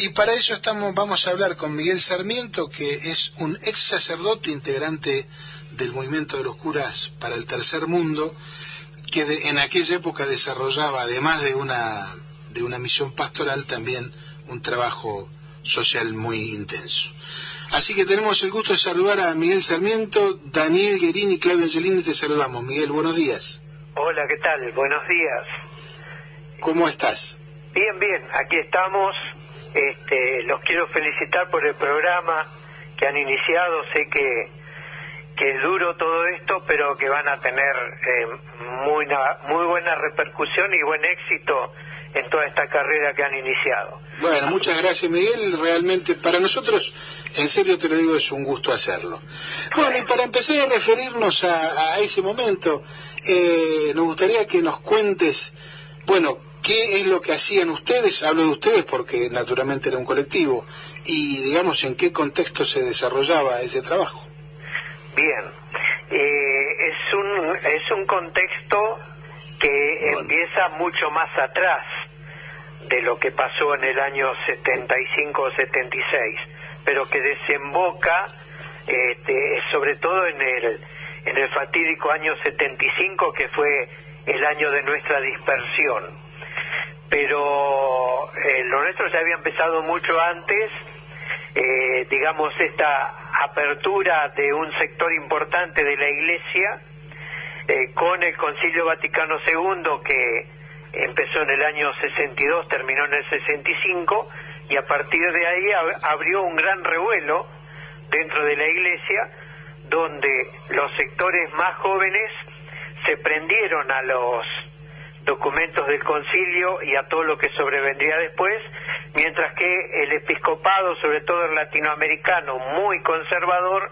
Y para eso estamos, vamos a hablar con Miguel Sarmiento, que es un ex sacerdote integrante del movimiento de los curas para el tercer mundo, que en aquella época desarrollaba, además de una, de una misión pastoral, también un trabajo social muy intenso. Así que tenemos el gusto de saludar a Miguel Sarmiento, Daniel Guerini y Claudio Angelini. Te saludamos. Miguel, buenos días. Hola, ¿qué tal? Buenos días. ¿Cómo estás? Bien, bien. Aquí estamos. Este, los quiero felicitar por el programa que han iniciado. Sé que, que es duro todo esto, pero que van a tener eh, muy, muy buena repercusión y buen éxito en toda esta carrera que han iniciado. Bueno, muchas gracias Miguel, realmente para nosotros, en serio te lo digo, es un gusto hacerlo. Bueno, y para empezar a referirnos a, ese momento, eh, nos gustaría que nos cuentes, bueno, qué es lo que hacían ustedes, hablo de ustedes porque naturalmente era un colectivo, y digamos en qué contexto se desarrollaba ese trabajo. Bien, eh, es, un, es un contexto que empieza mucho más atrás de lo que pasó en el año 75 o 76, pero que desemboca este, sobre todo en el, en el fatídico año 75 que fue el año de nuestra dispersión. Pero eh, lo nuestro ya había empezado mucho antes, eh, digamos, esta apertura de un sector importante de la Iglesia eh, con el Concilio Vaticano II que empezó en el año 62, terminó en el 65 y a partir de ahí abrió un gran revuelo dentro de la Iglesia donde los sectores más jóvenes se prendieron a los documentos del concilio y a todo lo que sobrevendría después, mientras que el episcopado, sobre todo el latinoamericano, muy conservador,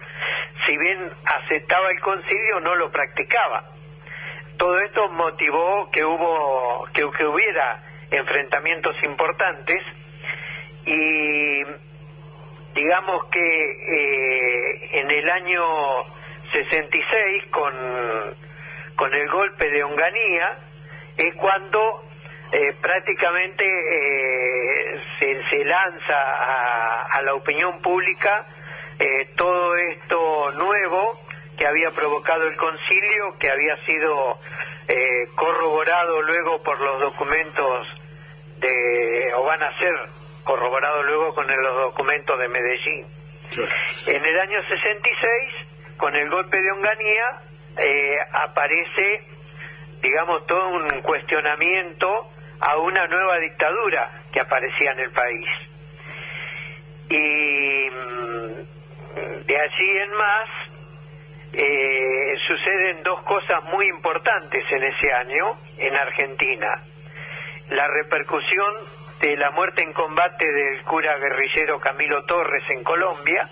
si bien aceptaba el concilio, no lo practicaba. Todo esto motivó que hubo que, hubiera enfrentamientos importantes y digamos que eh, en el año 66 con, con el golpe de Onganía es cuando eh, prácticamente eh, se, se, lanza a, la opinión pública eh, todo esto nuevo que había provocado el concilio, que había sido corroborado luego por los documentos de, o van a ser corroborados luego con los documentos de Medellín. En el año 66, con el golpe de Onganía, aparece digamos, todo un cuestionamiento a una nueva dictadura que aparecía en el país. Y mm, de allí en más eh, suceden dos cosas muy importantes en ese año en Argentina. La repercusión de la muerte en combate del cura guerrillero Camilo Torres en Colombia,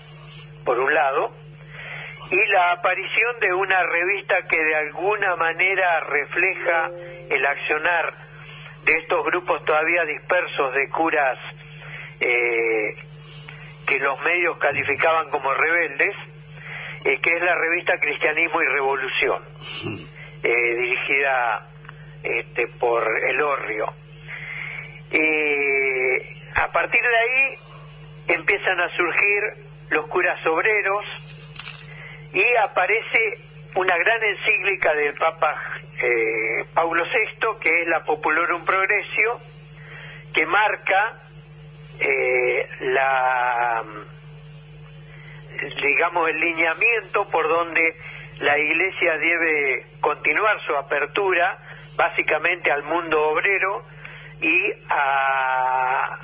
por un lado, y la aparición de una revista que de alguna manera refleja el accionar de estos grupos todavía dispersos de curas eh, que los medios calificaban como rebeldes, eh, que es la revista Cristianismo y Revolución, eh, dirigida este, por El Orrio. a partir de ahí empiezan a surgir los curas obreros, y aparece una gran encíclica del Papa eh, Paulo VI, que es la Populorum Progressio, que marca eh, la digamos el lineamiento por donde la Iglesia debe continuar su apertura básicamente al mundo obrero y a,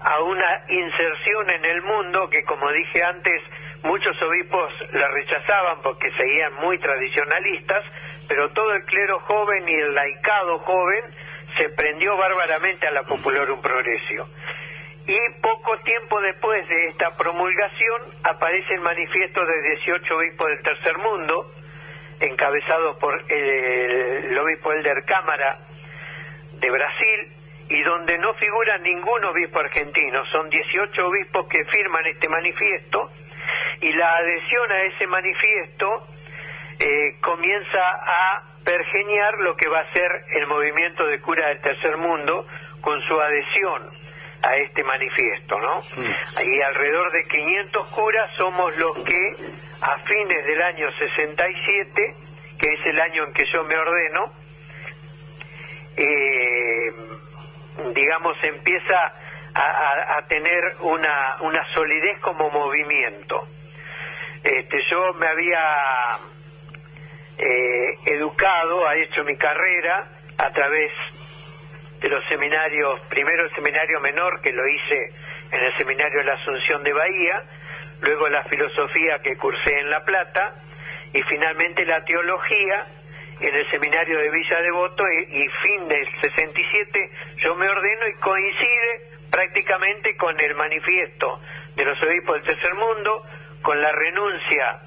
a una inserción en el mundo que como dije antes Muchos obispos la rechazaban porque seguían muy tradicionalistas, pero todo el clero joven y el laicado joven se prendió bárbaramente a la Populorum Progresio. Y poco tiempo después de esta promulgación aparece el manifiesto de 18 obispos del tercer mundo, encabezado por el, obispo Elder Cámara de Brasil, y donde no figura ningún obispo argentino. Son 18 obispos que firman este manifiesto y la adhesión a ese manifiesto eh, comienza a pergeñar lo que va a ser el movimiento de cura del tercer mundo con su adhesión a este manifiesto, ¿no? Y alrededor de 500 curas somos los que a fines del año 67, que es el año en que yo me ordeno, eh, digamos, empieza a, tener una, una solidez como movimiento. Este, yo me había eh, educado, ha hecho mi carrera a través de los seminarios, primero el seminario menor que lo hice en el seminario de la Asunción de Bahía, luego la filosofía que cursé en La Plata y finalmente la teología en el seminario de Villa Devoto y, y fin del 67 yo me ordeno y coincide prácticamente con el manifiesto de los obispos del tercer mundo, con la renuncia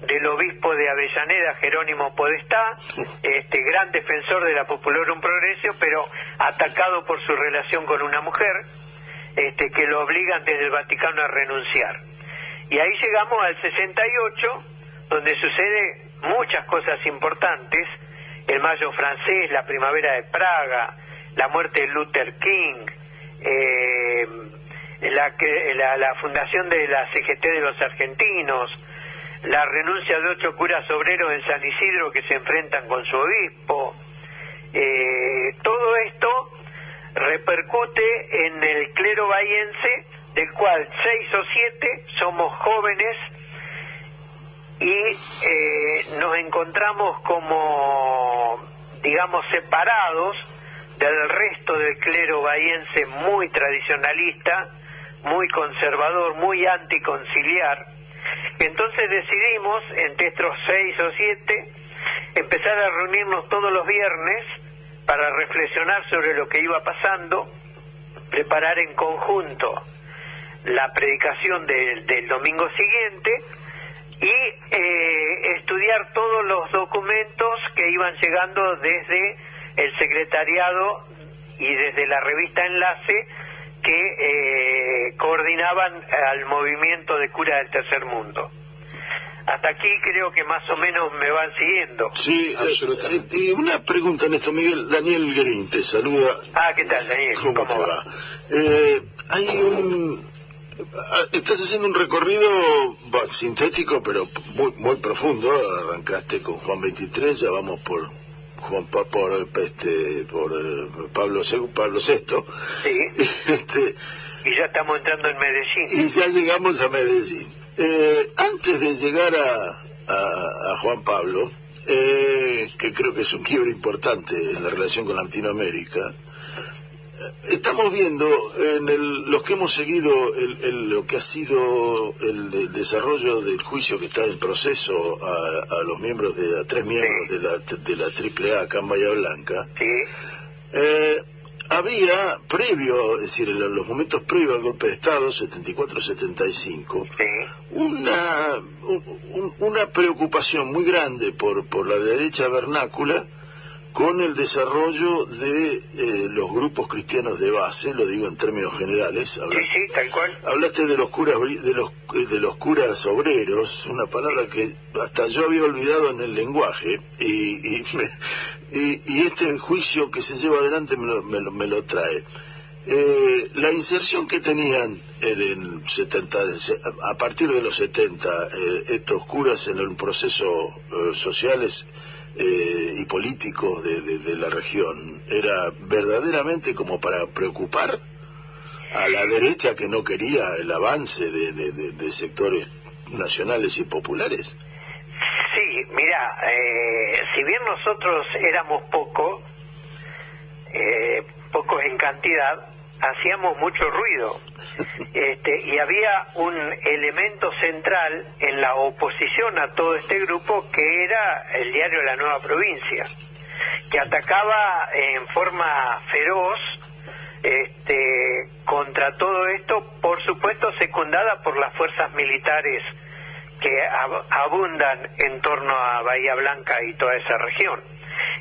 del obispo de Avellaneda, Jerónimo Podestá, este gran defensor de la un Progreso, pero atacado por su relación con una mujer, este, que lo obligan desde el Vaticano a renunciar. Y ahí llegamos al 68, donde sucede muchas cosas importantes, el mayo francés, la primavera de Praga, la muerte de Luther King, eh, la, la fundación de la CGT de los argentinos, la renuncia de ocho curas obreros en San Isidro que se enfrentan con su obispo. Eh, todo esto repercute en el clero bahiense, del cual seis o siete somos jóvenes y eh, nos encontramos como, digamos, separados del resto del clero bahiense muy tradicionalista, muy conservador, muy anticonciliar, entonces decidimos, entre estos seis o siete, empezar a reunirnos todos los viernes para reflexionar sobre lo que iba pasando, preparar en conjunto la predicación del domingo siguiente y eh, estudiar todos los documentos que iban llegando desde el secretariado y desde la revista Enlace que eh, coordinaban al movimiento de cura del tercer mundo. Hasta aquí creo que más o menos me van siguiendo. Sí, absolutamente. y una pregunta en esto, Miguel. Daniel Green te saluda. Ah, ¿qué tal, Daniel? ¿Cómo, te va? Eh, hay un... Ah, estás haciendo un recorrido sintético, pero muy, muy profundo. Arrancaste con Juan 23, ya vamos por Juan por este por eh, Pablo Pablo VI sí. este, y ya estamos entrando en Medellín. y ya llegamos a Medellín. Eh, antes de llegar a, a, Juan Pablo eh, que creo que es un quiebre importante en la relación con Latinoamérica estamos viendo en los que hemos seguido lo que ha sido el, desarrollo del juicio que está en proceso a, los miembros de a tres miembros de la de la AAA acá en Bahía Blanca. Eh, había previo es decir en los momentos previos al golpe de estado 74-75 una una preocupación muy grande por por la derecha vernácula con el desarrollo de eh, los grupos cristianos de base, lo digo en términos generales. sí, sí, tal cual. Hablaste de los curas de los de los curas obreros, una palabra que hasta yo había olvidado en el lenguaje y y, y, este juicio que se lleva adelante me lo, me lo, trae. Eh, la inserción que tenían en 70, a partir de los 70 eh, estos curas en el proceso sociales eh, y políticos de, la región era verdaderamente como para preocupar a la derecha que no quería el avance de, sectores nacionales y populares? Sí, mira, eh, si bien nosotros éramos pocos, eh, pocos en cantidad, hacíamos mucho ruido este, y había un elemento central en la oposición a todo este grupo que era el diario La Nueva Provincia, que atacaba en forma feroz este, contra todo esto, por supuesto secundada por las fuerzas militares que abundan en torno a Bahía Blanca y toda esa región.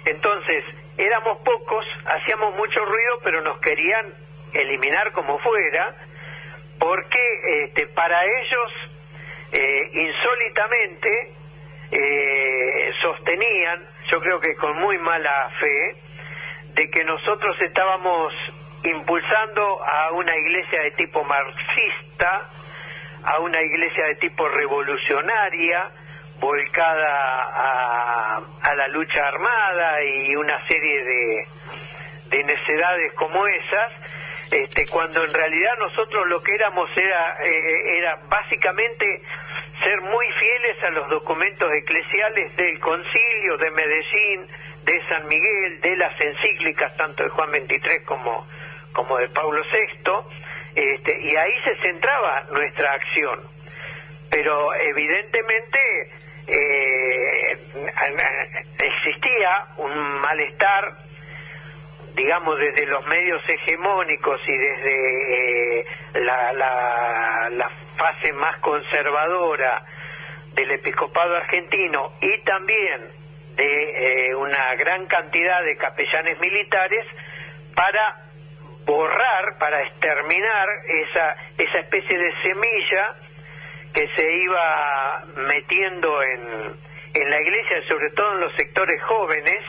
Entonces, éramos pocos, hacíamos mucho ruido, pero nos querían eliminar como fuera, porque este, para ellos eh, insólitamente eh, sostenían, yo creo que con muy mala fe, de que nosotros estábamos impulsando a una iglesia de tipo marxista, a una iglesia de tipo revolucionaria, volcada a, a la lucha armada y una serie de, de necedades como esas, este, cuando en realidad nosotros lo que éramos era, eh, era básicamente ser muy fieles a los documentos eclesiales del concilio de Medellín, de San Miguel, de las encíclicas tanto de Juan XXIII como, como de Pablo VI, este, y ahí se centraba nuestra acción. Pero evidentemente eh, existía un malestar digamos, desde los medios hegemónicos y desde eh, la, la, fase más conservadora del episcopado argentino y también de eh, una gran cantidad de capellanes militares para borrar, para exterminar esa, esa especie de semilla que se iba metiendo en, en la iglesia, sobre todo en los sectores jóvenes,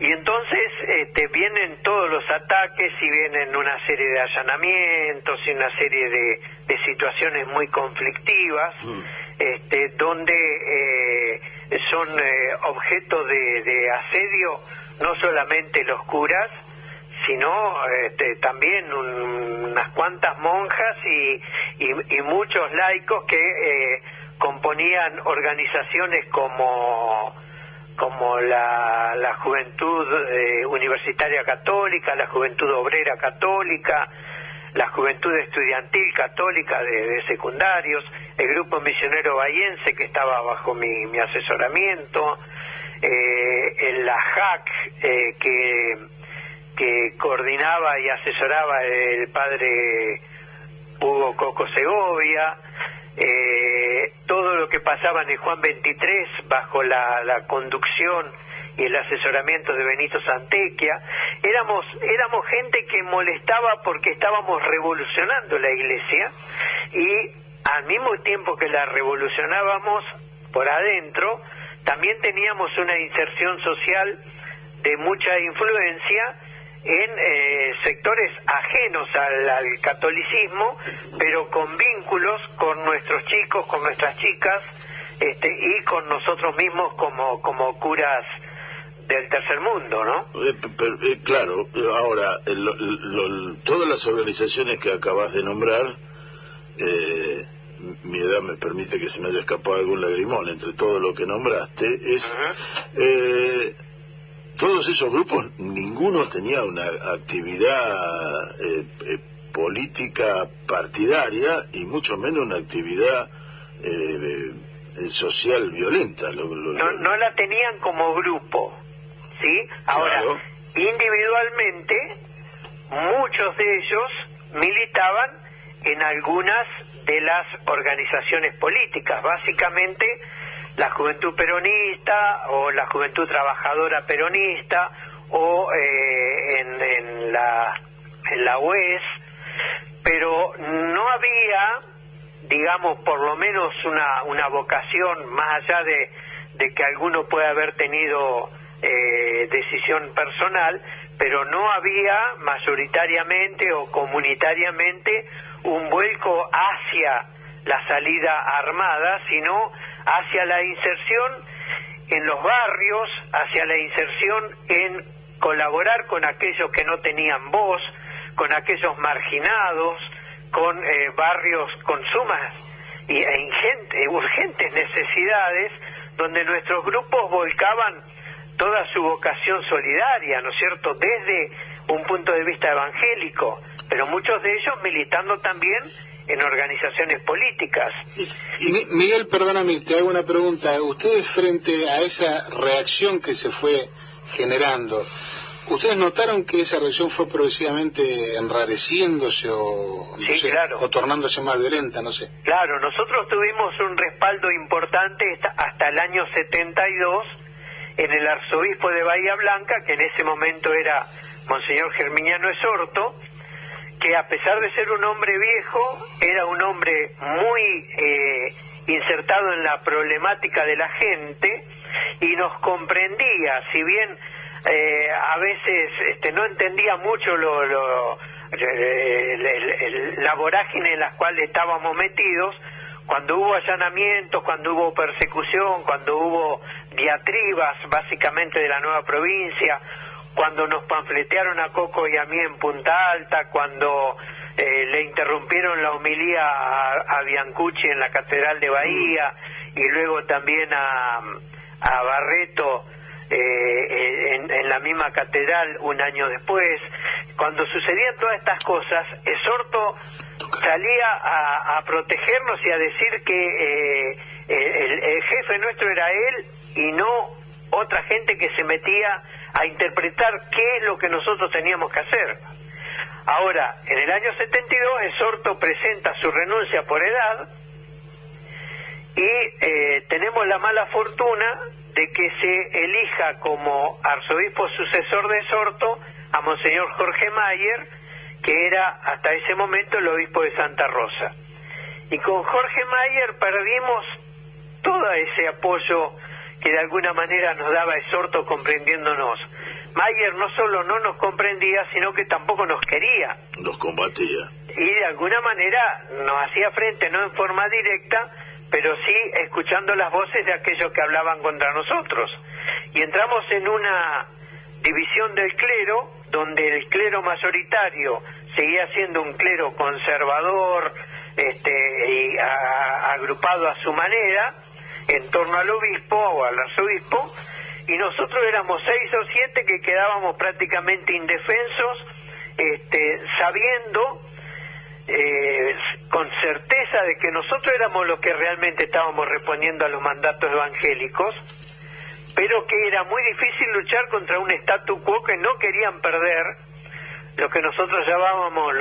y entonces este, vienen todos los ataques y vienen una serie de allanamientos y una serie de, situaciones muy conflictivas, mm. este, donde eh, son eh, objeto de, asedio no solamente los curas, sino este, también unas cuantas monjas y, y, muchos laicos que eh, componían organizaciones como como la, la Juventud eh, Universitaria Católica, la Juventud Obrera Católica, la Juventud Estudiantil Católica de, secundarios, el Grupo Misionero Bayense que estaba bajo mi, mi asesoramiento, eh, la JAC eh, que, que coordinaba y asesoraba el padre Hugo Coco Segovia, eh, todo lo que pasaba en el Juan 23 bajo la, conducción y el asesoramiento de Benito Santequia, éramos, éramos gente que molestaba porque estábamos revolucionando la iglesia y al mismo tiempo que la revolucionábamos por adentro, también teníamos una inserción social de mucha influencia en eh, sectores ajenos al, catolicismo, pero con vínculos con nuestros chicos, con nuestras chicas este, y con nosotros mismos como, como curas del tercer mundo, ¿no? Eh, eh, claro, ahora, todas las organizaciones que acabas de nombrar, mi edad me permite que se me haya escapado algún lagrimón entre todo lo que nombraste, es todos esos grupos, ninguno tenía una actividad eh, eh, política partidaria y mucho menos una actividad eh, social violenta. no, la tenían como grupo, ¿sí? Ahora, individualmente, muchos de ellos militaban en algunas de las organizaciones políticas, básicamente la juventud peronista o la juventud trabajadora peronista o eh, en, la, en la UES, pero no había, digamos, por lo menos una, una vocación más allá de, de que alguno pueda haber tenido eh, decisión personal, pero no había mayoritariamente o comunitariamente un vuelco hacia la salida armada, sino hacia la inserción en los barrios, hacia la inserción en colaborar con aquellos que no tenían voz, con aquellos marginados, con eh, barrios con sumas y, e ingente, urgentes necesidades, donde nuestros grupos volcaban toda su vocación solidaria, ¿no es cierto?, desde un punto de vista evangélico, pero muchos de ellos militando también en organizaciones políticas. Y, Miguel, perdóname, te hago una pregunta. Ustedes frente a esa reacción que se fue generando, ¿ustedes notaron que esa reacción fue progresivamente enrareciéndose o, o tornándose más violenta? No sé. Claro, nosotros tuvimos un respaldo importante hasta el año 72 en el arzobispo de Bahía Blanca, que en ese momento era Monseñor Germiniano Esorto, que a pesar de ser un hombre viejo, era un hombre muy eh, insertado en la problemática de la gente y nos comprendía, si bien eh, a veces este, no entendía mucho lo, lo la vorágine en la cual estábamos metidos, cuando hubo allanamientos, cuando hubo persecución, cuando hubo diatribas básicamente de la nueva provincia, cuando nos panfletearon a Coco y a mí en Punta Alta, cuando eh, le interrumpieron la homilía a, Biancucci en la Catedral de Bahía y luego también a, a Barreto eh, en, la misma catedral un año después. Cuando sucedían todas estas cosas, Esorto salía a, protegernos y a decir que eh, el, jefe nuestro era él y no otra gente que se metía a interpretar qué es lo que nosotros teníamos que hacer. Ahora, en el año 72, Esorto presenta su renuncia por edad y eh, tenemos la mala fortuna de que se elija como arzobispo sucesor de Sorto a Monseñor Jorge Mayer, que era hasta ese momento el obispo de Santa Rosa. Y con Jorge Mayer perdimos todo ese apoyo que de alguna manera nos daba Esorto comprendiéndonos. Mayer no solo no nos comprendía, sino que tampoco nos quería. Nos combatía. Y de alguna manera nos hacía frente, no en forma directa, pero sí escuchando las voces de aquellos que hablaban contra nosotros. Y entramos en una división del clero, donde el clero mayoritario seguía siendo un clero conservador, este, y agrupado a su manera, en torno al obispo o al arzobispo, y nosotros éramos seis o siete que quedábamos prácticamente indefensos, este, sabiendo eh, con certeza de que nosotros éramos los que realmente estábamos respondiendo a los mandatos evangélicos, pero que era muy difícil luchar contra un statu quo que no querían perder lo que nosotros llamábamos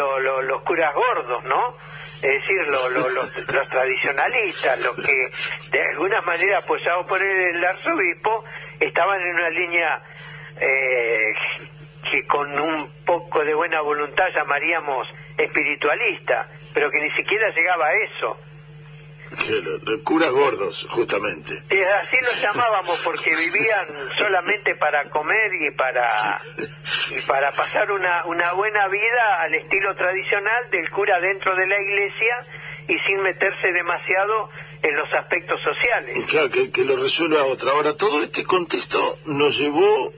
los curas gordos, ¿no? Es decir, los, tradicionalistas, los que de alguna manera apoyados por el, arzobispo estaban en una línea eh, que con un poco de buena voluntad llamaríamos espiritualista, pero que ni siquiera llegaba a eso. Curas gordos, justamente. así los llamábamos porque vivían solamente para comer y para y para pasar una, una buena vida al estilo tradicional del cura dentro de la iglesia y sin meterse demasiado en los aspectos sociales. Claro, que, que lo resuelva otra. Ahora, todo este contexto nos llevó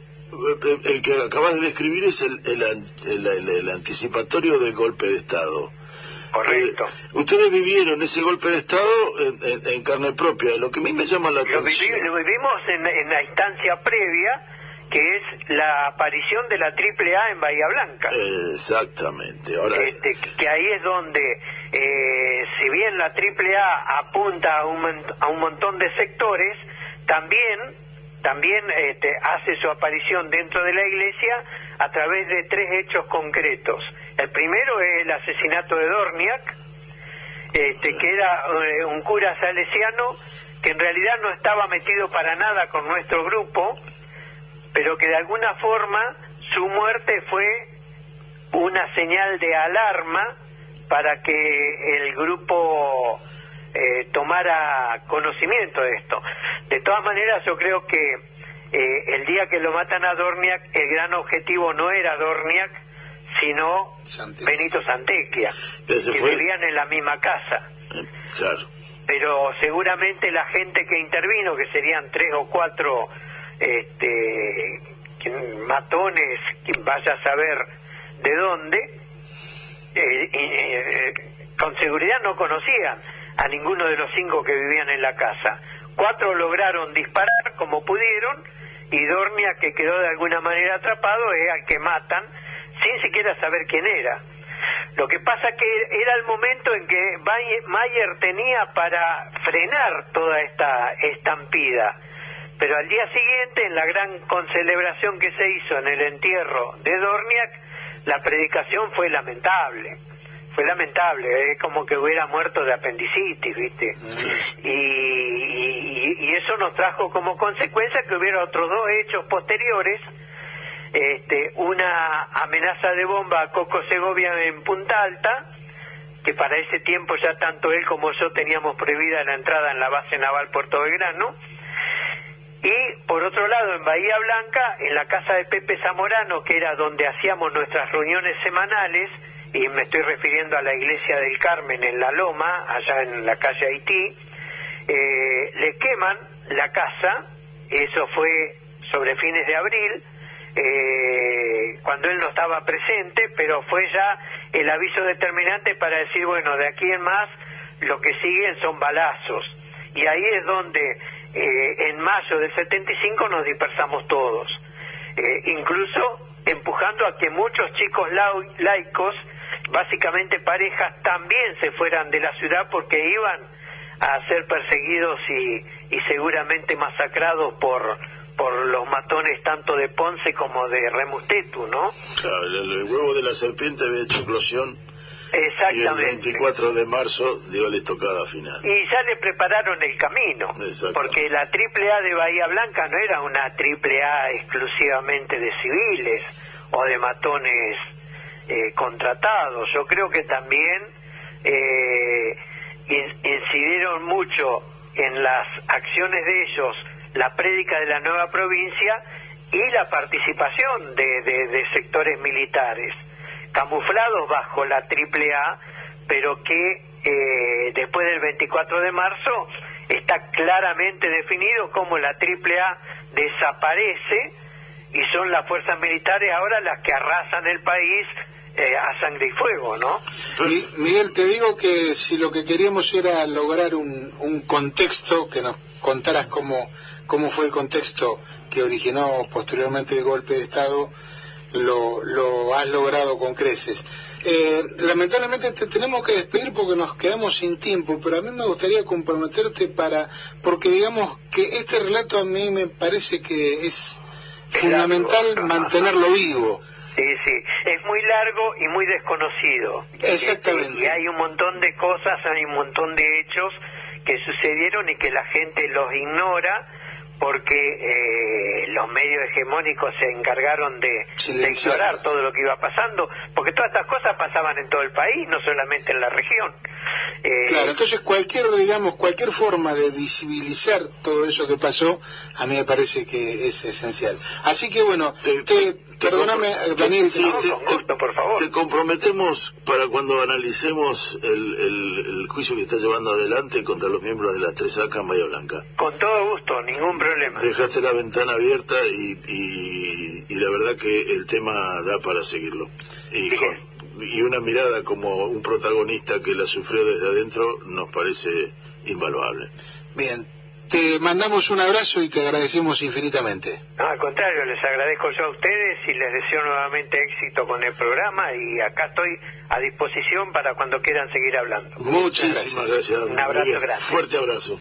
el que acabas de describir es el, el, anticipatorio del golpe de Estado. Correcto. Eh, ustedes vivieron ese golpe de Estado en, carne propia. Lo que a mí me llama la atención. lo vivimos en, la instancia previa, que es la aparición de la AAA en Bahía Blanca. exactamente. Ahora, este, que ahí es donde, eh, si bien la AAA apunta a un, a un montón de sectores, también también este, hace su aparición dentro de la iglesia a través de tres hechos concretos. El primero es el asesinato de Dorniak, este, que era eh, un cura salesiano que en realidad no estaba metido para nada con nuestro grupo, pero que de alguna forma su muerte fue una señal de alarma para que el grupo eh, tomara conocimiento de esto. De todas maneras, yo creo que eh, el día que lo matan a Dorniak, el gran objetivo no era Dorniak, sino Benito Santequia, que vivían en la misma casa. Claro. Pero seguramente la gente que intervino, que serían tres o cuatro este, matones, quien vaya a saber de dónde, eh, con seguridad no conocían a ninguno de los cinco que vivían en la casa. Cuatro lograron disparar como pudieron y Dormia, que quedó de alguna manera atrapado, es al que matan sin siquiera saber quién era. Lo que pasa que era el momento en que Mayer tenía para frenar toda esta estampida. Pero al día siguiente, en la gran concelebración que se hizo en el entierro de Dorniak, la predicación fue lamentable fue lamentable, es como que hubiera muerto de apendicitis, ¿viste? Y, eso nos trajo como consecuencia que hubiera otros dos hechos posteriores, este, una amenaza de bomba a Coco Segovia en Punta Alta, que para ese tiempo ya tanto él como yo teníamos prohibida la entrada en la base naval Puerto Belgrano, Y por otro lado, en Bahía Blanca, en la casa de Pepe Zamorano, que era donde hacíamos nuestras reuniones semanales, y me estoy refiriendo a la iglesia del Carmen en La Loma, allá en la calle Haití, eh, le queman la casa, eso fue sobre fines de abril, eh, cuando él no estaba presente, pero fue ya el aviso determinante para decir, bueno, de aquí en más lo que siguen son balazos. Y ahí es donde eh, en mayo del 75 nos dispersamos todos, eh, incluso empujando a que muchos chicos laicos, básicamente parejas, también se fueran de la ciudad porque iban a ser perseguidos y, y seguramente masacrados por por los matones tanto de Ponce como de Remustetu, ¿no? Claro, el, huevo de la serpiente había hecho eclosión. Exactamente. Y el 24 de marzo dio la estocada final. Y ya le prepararon el camino. Porque la triple A de Bahía Blanca no era una triple A exclusivamente de civiles o de matones eh, contratados. Yo creo que también eh, incidieron mucho en las acciones de ellos la prédica de la nueva provincia y la participación de, sectores militares, camuflados bajo la AAA, pero que eh, después del 24 de marzo está claramente definido como la AAA desaparece y son las fuerzas militares ahora las que arrasan el país eh, a sangre y fuego, ¿no? Miguel, te digo que si lo que queríamos era lograr un, contexto, que nos contaras cómo cómo fue el contexto que originó posteriormente el golpe de Estado, lo, lo has logrado con creces. Eh, lamentablemente te tenemos que despedir porque nos quedamos sin tiempo, pero a mí me gustaría comprometerte para, porque digamos que este relato a mí me parece que es fundamental mantenerlo vivo. Sí, sí, es muy largo y muy desconocido. Exactamente. Y hay un montón de cosas, hay un montón de hechos que sucedieron y que la gente los ignora porque eh, los medios hegemónicos se encargaron de, ignorar todo lo que iba pasando, porque todas estas cosas pasaban en todo el país, no solamente en la región. Eh, claro, entonces cualquier, digamos, cualquier forma de visibilizar todo eso que pasó, a mí me parece que es esencial. Así que bueno, te, perdóname, Daniel, te, por favor. te comprometemos para cuando analicemos el, el, juicio que está llevando adelante contra los miembros de la 3A en Bahía Blanca. Con todo gusto, ningún problema. Dejaste la ventana abierta y, y, la verdad que el tema da para seguirlo. Y, y una mirada como un protagonista que la sufrió desde adentro nos parece invaluable. Bien, te mandamos un abrazo y te agradecemos infinitamente. No, al contrario, les agradezco yo a ustedes y les deseo nuevamente éxito con el programa y acá estoy a disposición para cuando quieran seguir hablando. Muchísimas gracias. Un abrazo grande. Fuerte abrazo.